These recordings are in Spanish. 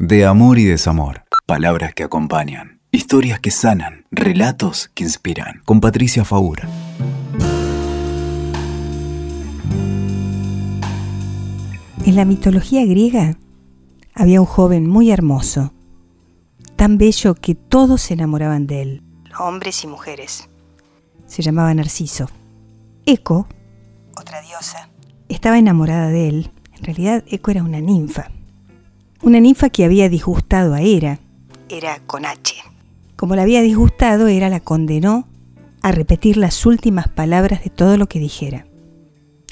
De amor y desamor. Palabras que acompañan. Historias que sanan. Relatos que inspiran. Con Patricia Faura. En la mitología griega había un joven muy hermoso, tan bello que todos se enamoraban de él, hombres y mujeres. Se llamaba Narciso. Eco, otra diosa, estaba enamorada de él. En realidad, Eco era una ninfa. Una ninfa que había disgustado a Hera. Era con H. Como la había disgustado, Hera la condenó a repetir las últimas palabras de todo lo que dijera.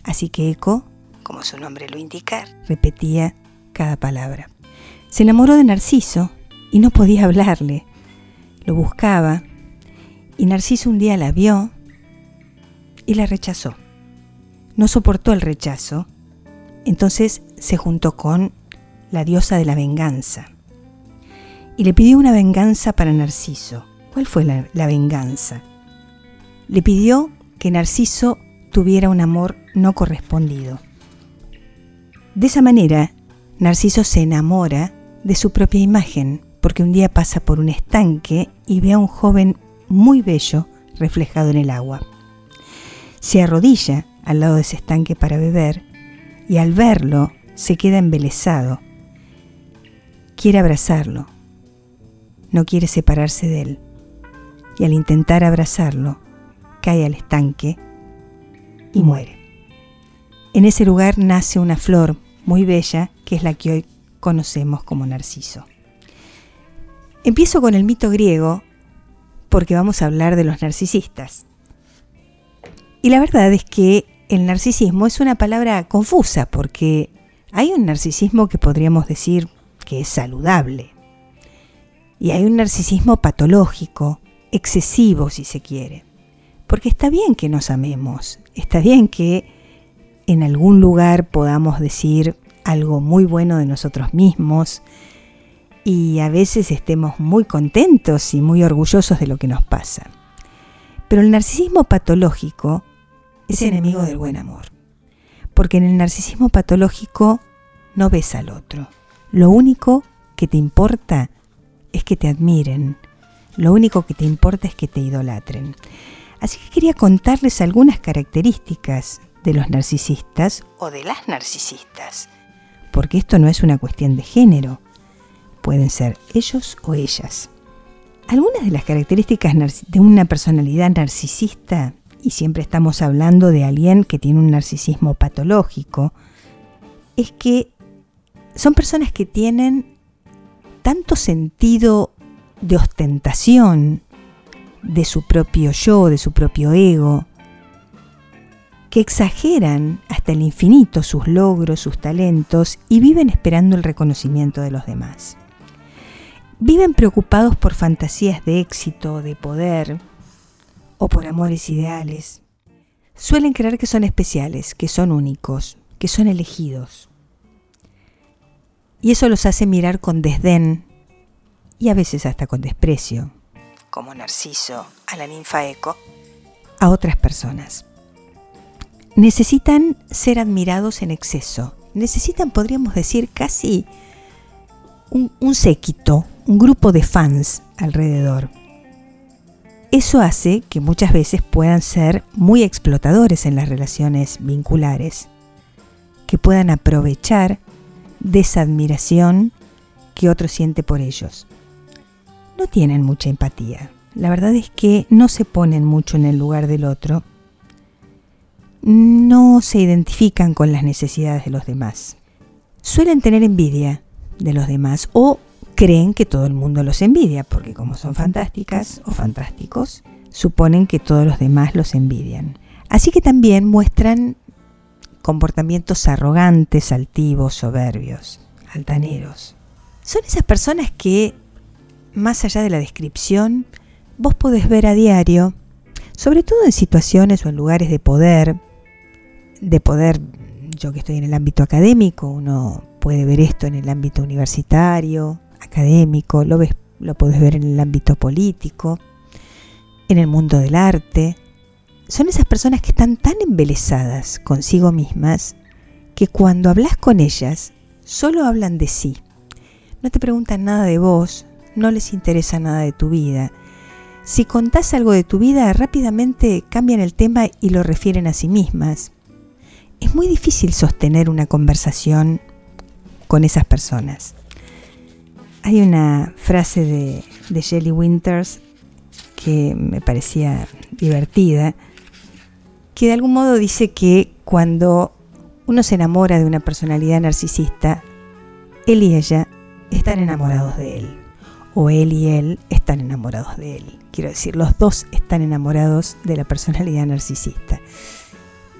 Así que Eco, como su nombre lo indica, repetía cada palabra. Se enamoró de Narciso y no podía hablarle. Lo buscaba y Narciso un día la vio y la rechazó. No soportó el rechazo, entonces se juntó con la diosa de la venganza y le pidió una venganza para Narciso. ¿Cuál fue la, venganza? Le pidió que Narciso tuviera un amor no correspondido. De esa manera, Narciso se enamora de su propia imagen, porque un día pasa por un estanque y ve a un joven muy bello reflejado en el agua. Se arrodilla al lado de ese estanque para beber y al verlo se queda embelesado. Quiere abrazarlo, no quiere separarse de él y al intentar abrazarlo cae al estanque y muere. En ese lugar nace una flor muy bella que es la que hoy conocemos como narciso. Empiezo con el mito griego porque vamos a hablar de los narcisistas. Y la verdad es que el narcisismo es una palabra confusa porque hay un narcisismo que podríamos decir que es saludable. Y hay un narcisismo patológico, excesivo si se quiere. Porque está bien que nos amemos, está bien que en algún lugar podamos decir algo muy bueno de nosotros mismos y a veces estemos muy contentos y muy orgullosos de lo que nos pasa. Pero el narcisismo patológico es enemigo del buen amor. Porque en el narcisismo patológico no ves al otro. Lo único que te importa es que te admiren. Lo único que te importa es que te idolatren. Así que quería contarles algunas características de los narcisistas o de las narcisistas. Porque esto no es una cuestión de género. Pueden ser ellos o ellas. Algunas de las características de una personalidad narcisista y siempre estamos hablando de alguien que tiene un narcisismo patológico, es que son personas que tienen tanto sentido de ostentación de su propio yo, de su propio ego, que exageran hasta el infinito sus logros, sus talentos y viven esperando el reconocimiento de los demás. Viven preocupados por fantasías de éxito, de poder, o por amores ideales, suelen creer que son especiales, que son únicos, que son elegidos. Y eso los hace mirar con desdén y a veces hasta con desprecio, como Narciso a la ninfa Eco, a otras personas. Necesitan ser admirados en exceso, necesitan, podríamos decir, casi un, un séquito, un grupo de fans alrededor eso hace que muchas veces puedan ser muy explotadores en las relaciones vinculares, que puedan aprovechar de esa admiración que otro siente por ellos. No tienen mucha empatía. La verdad es que no se ponen mucho en el lugar del otro. No se identifican con las necesidades de los demás. Suelen tener envidia de los demás o creen que todo el mundo los envidia, porque como son fantásticas o fantásticos, suponen que todos los demás los envidian. Así que también muestran comportamientos arrogantes, altivos, soberbios, altaneros. Son esas personas que, más allá de la descripción, vos podés ver a diario, sobre todo en situaciones o en lugares de poder, de poder, yo que estoy en el ámbito académico, uno puede ver esto en el ámbito universitario, académico, lo, ves, lo puedes ver en el ámbito político, en el mundo del arte. Son esas personas que están tan embelesadas consigo mismas que cuando hablas con ellas solo hablan de sí. no te preguntan nada de vos, no les interesa nada de tu vida. Si contás algo de tu vida, rápidamente cambian el tema y lo refieren a sí mismas. Es muy difícil sostener una conversación con esas personas. Hay una frase de, de Shelley Winters que me parecía divertida, que de algún modo dice que cuando uno se enamora de una personalidad narcisista, él y ella están enamorados de él. O él y él están enamorados de él. Quiero decir, los dos están enamorados de la personalidad narcisista.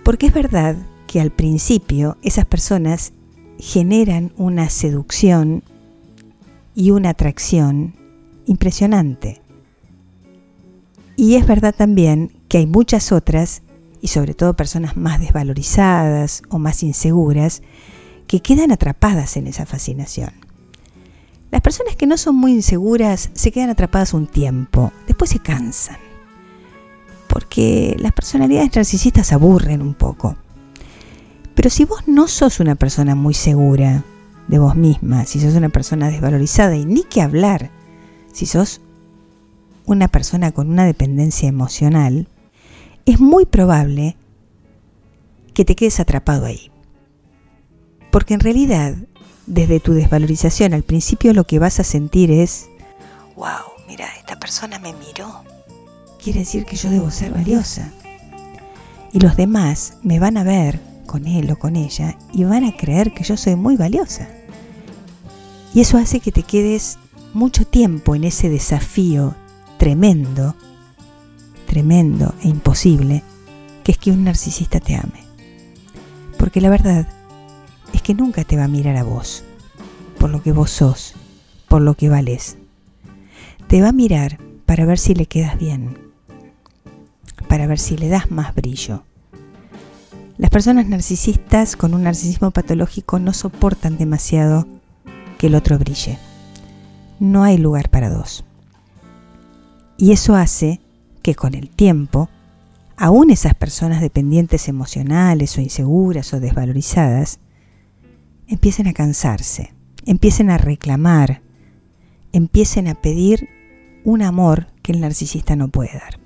Porque es verdad que al principio esas personas generan una seducción y una atracción impresionante. Y es verdad también que hay muchas otras, y sobre todo personas más desvalorizadas o más inseguras, que quedan atrapadas en esa fascinación. Las personas que no son muy inseguras se quedan atrapadas un tiempo, después se cansan, porque las personalidades narcisistas aburren un poco. Pero si vos no sos una persona muy segura de vos misma, si sos una persona desvalorizada y ni que hablar, si sos una persona con una dependencia emocional, es muy probable que te quedes atrapado ahí. Porque en realidad, desde tu desvalorización al principio lo que vas a sentir es, wow, mira, esta persona me miró. Quiere decir que yo debo ser valiosa. Y los demás me van a ver con él o con ella y van a creer que yo soy muy valiosa. Y eso hace que te quedes mucho tiempo en ese desafío tremendo, tremendo e imposible, que es que un narcisista te ame. Porque la verdad es que nunca te va a mirar a vos, por lo que vos sos, por lo que vales. Te va a mirar para ver si le quedas bien, para ver si le das más brillo. Las personas narcisistas con un narcisismo patológico no soportan demasiado que el otro brille. No hay lugar para dos. Y eso hace que con el tiempo, aún esas personas dependientes emocionales o inseguras o desvalorizadas, empiecen a cansarse, empiecen a reclamar, empiecen a pedir un amor que el narcisista no puede dar.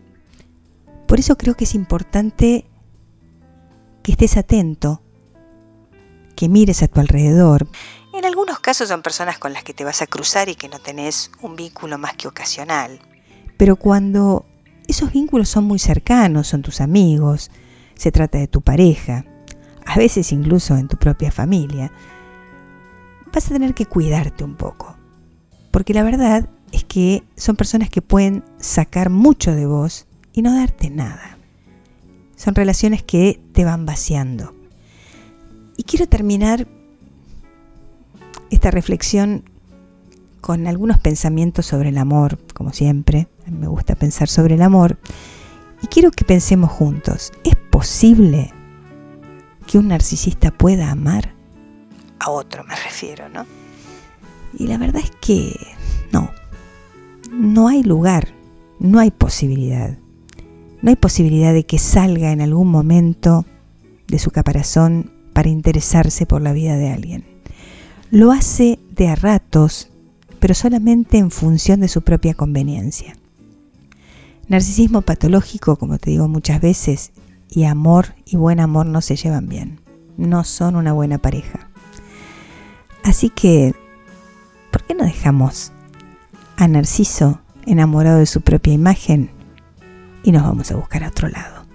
Por eso creo que es importante que estés atento, que mires a tu alrededor. En algunos casos son personas con las que te vas a cruzar y que no tenés un vínculo más que ocasional. Pero cuando esos vínculos son muy cercanos, son tus amigos, se trata de tu pareja, a veces incluso en tu propia familia, vas a tener que cuidarte un poco. Porque la verdad es que son personas que pueden sacar mucho de vos y no darte nada. Son relaciones que te van vaciando. Y quiero terminar esta reflexión con algunos pensamientos sobre el amor, como siempre. Me gusta pensar sobre el amor. Y quiero que pensemos juntos. ¿Es posible que un narcisista pueda amar? A otro me refiero, ¿no? Y la verdad es que no. No hay lugar, no hay posibilidad. No hay posibilidad de que salga en algún momento de su caparazón para interesarse por la vida de alguien. Lo hace de a ratos, pero solamente en función de su propia conveniencia. Narcisismo patológico, como te digo muchas veces, y amor y buen amor no se llevan bien, no son una buena pareja. Así que, ¿por qué no dejamos a Narciso enamorado de su propia imagen y nos vamos a buscar a otro lado?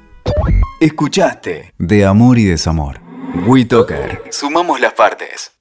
Escuchaste De Amor y Desamor. WeToker. Sumamos las partes.